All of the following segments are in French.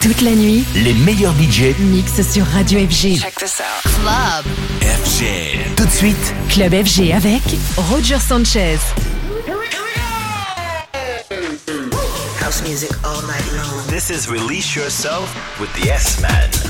Toute la nuit, Les meilleurs budgets mix sur Radio FG. Check this out. Club. FG. Tout de suite, Club FG avec Roger Sanchez. House music all night long. this is Release Yourself with the S-Man.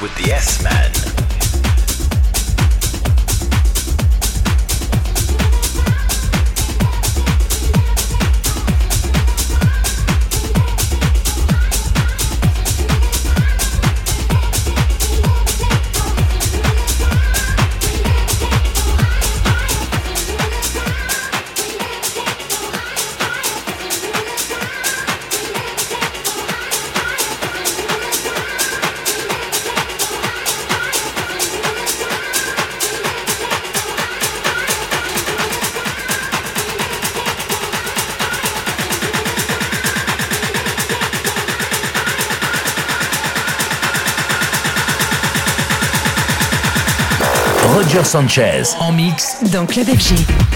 With the Sanchez en mix dans Club FG.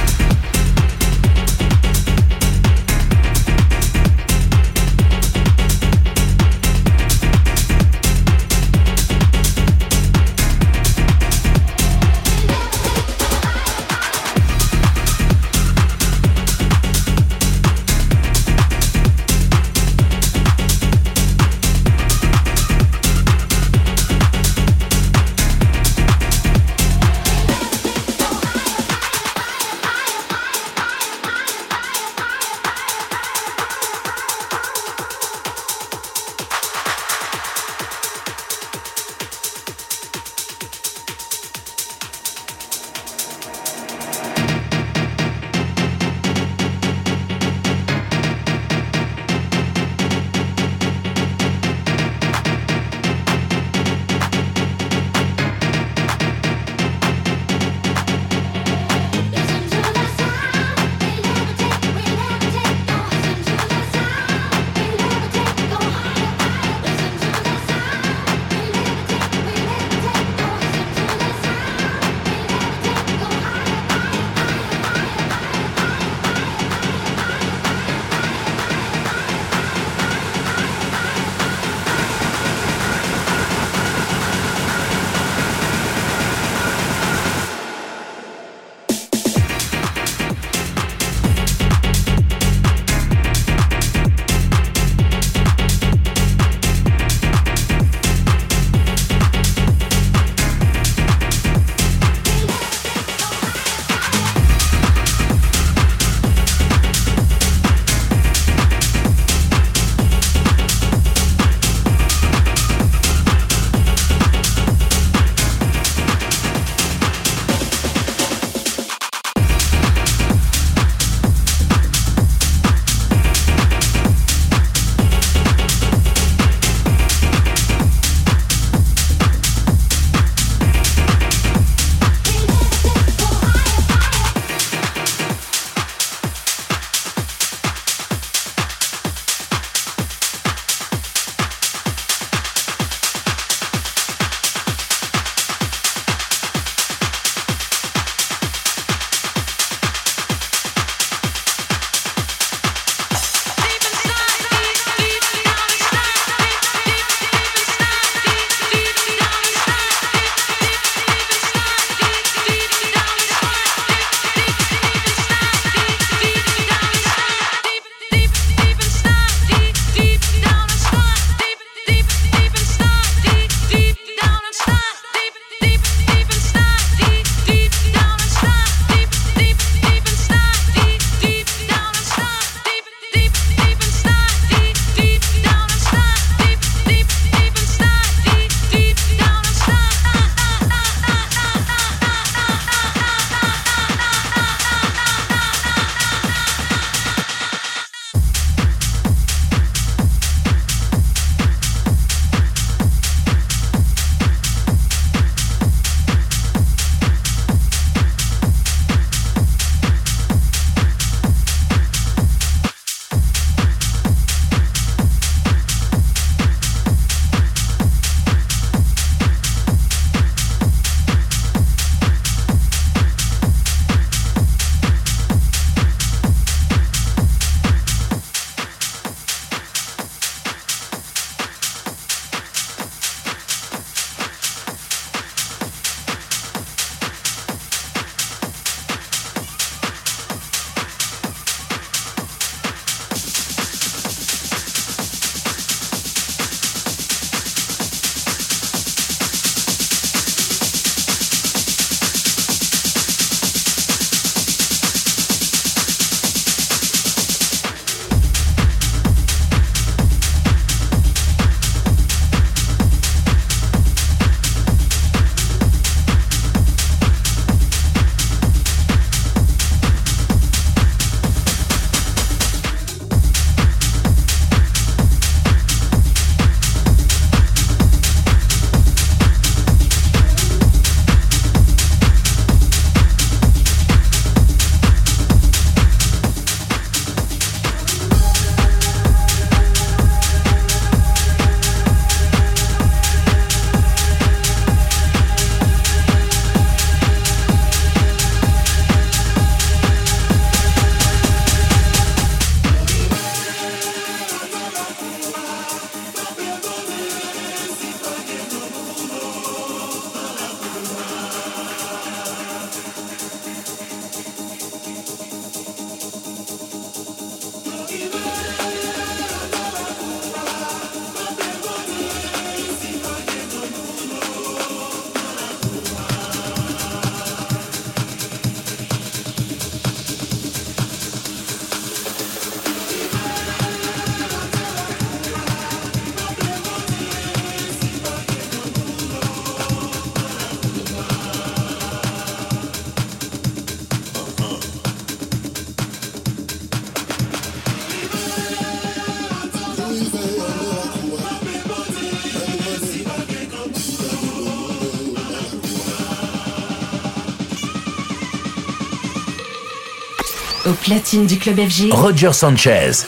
Au platine du club FG. Roger Sanchez.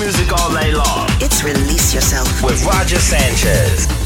music all day long. It's Release Yourself with Roger Sanchez.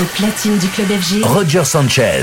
Au platine du club FG. Roger Sanchez.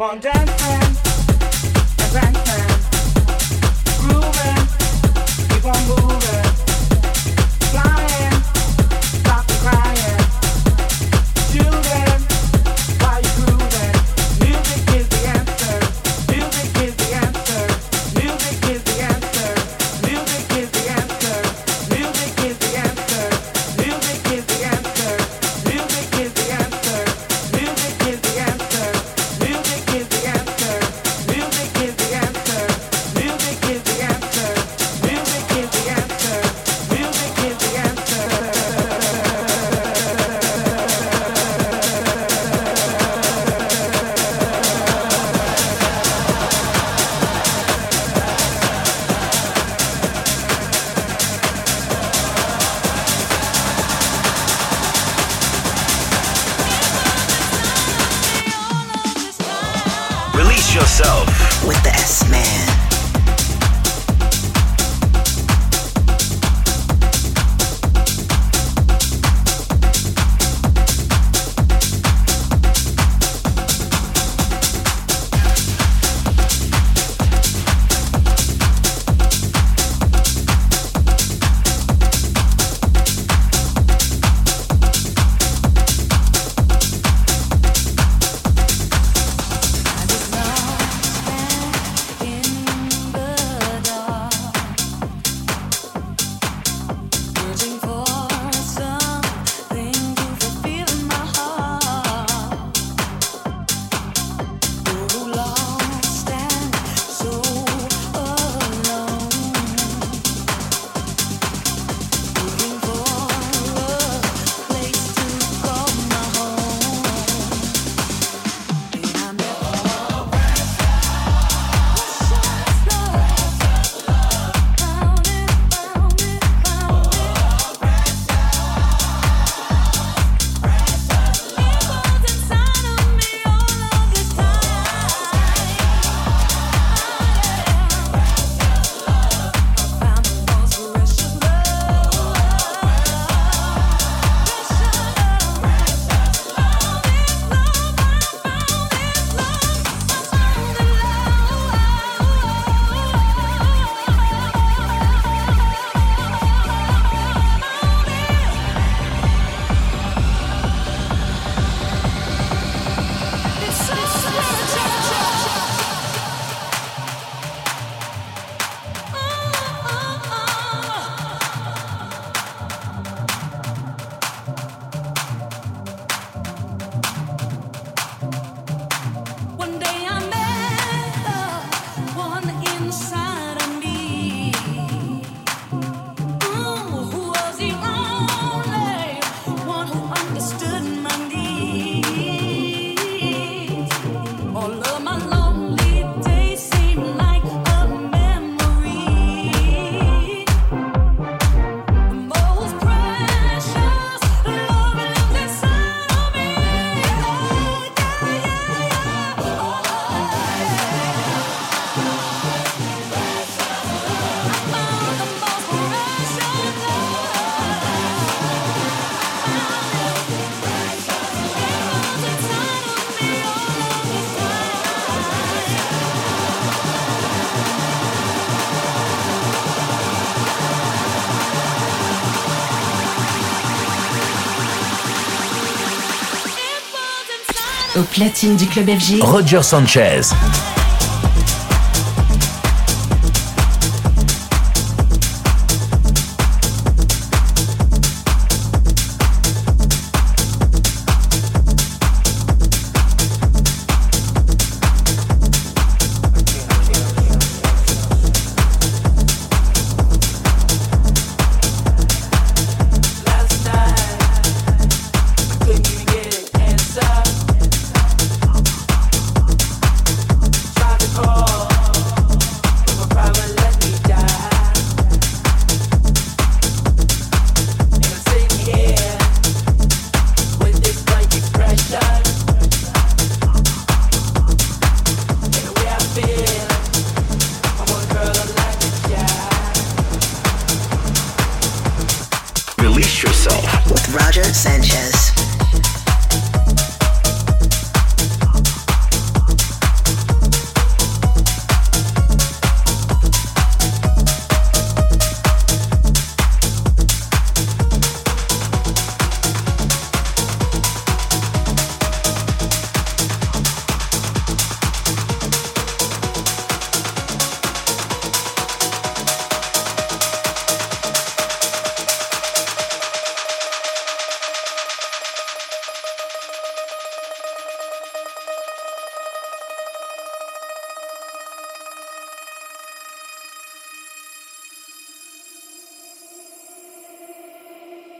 up on dance. Platine du club FG. Roger Sanchez.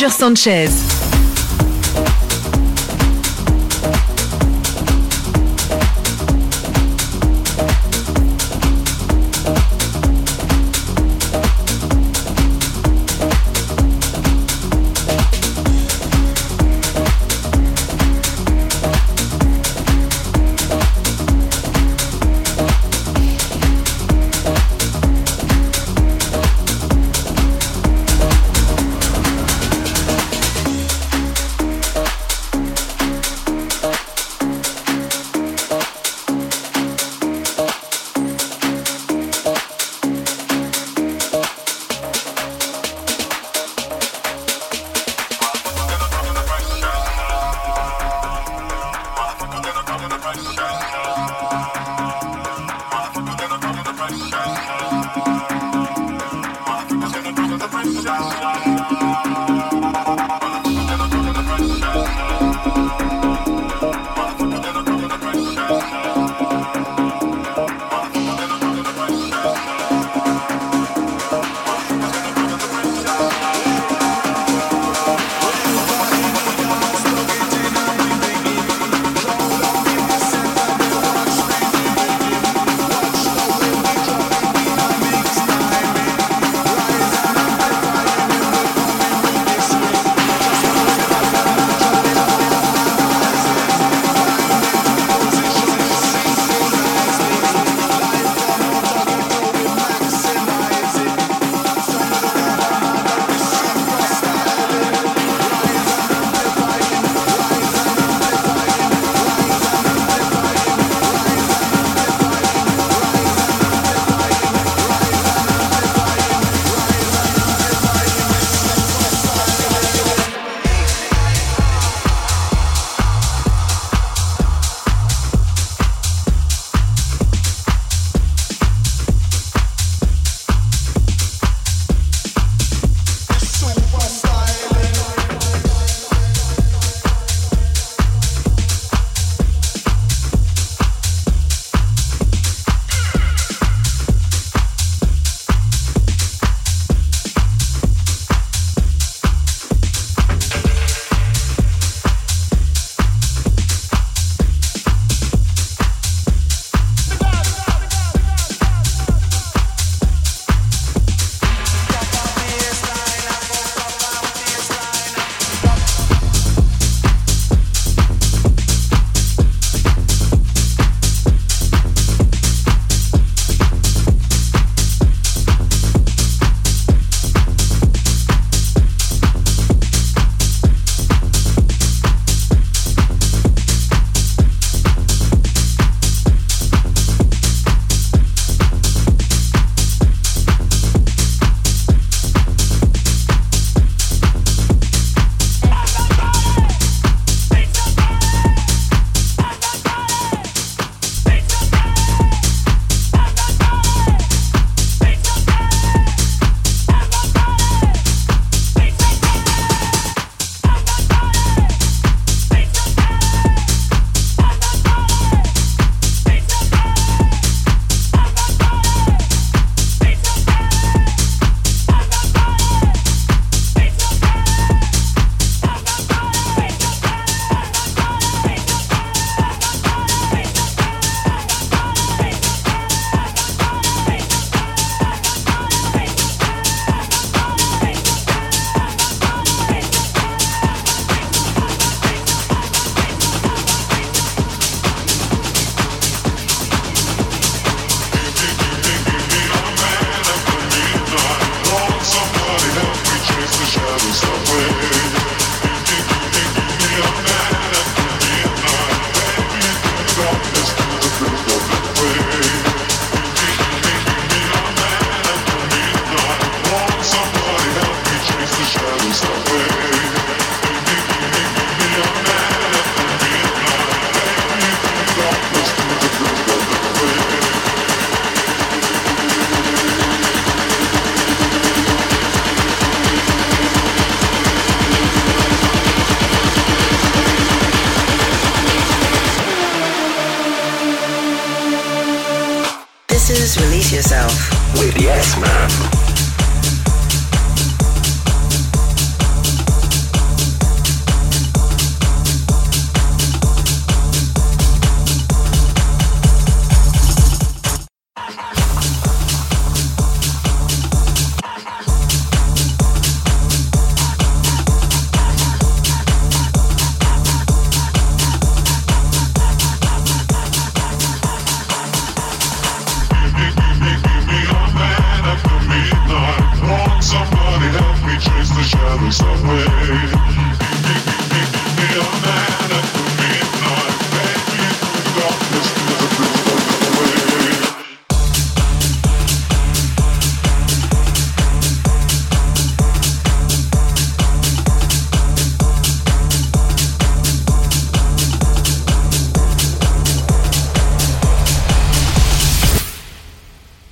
Roger Sanchez.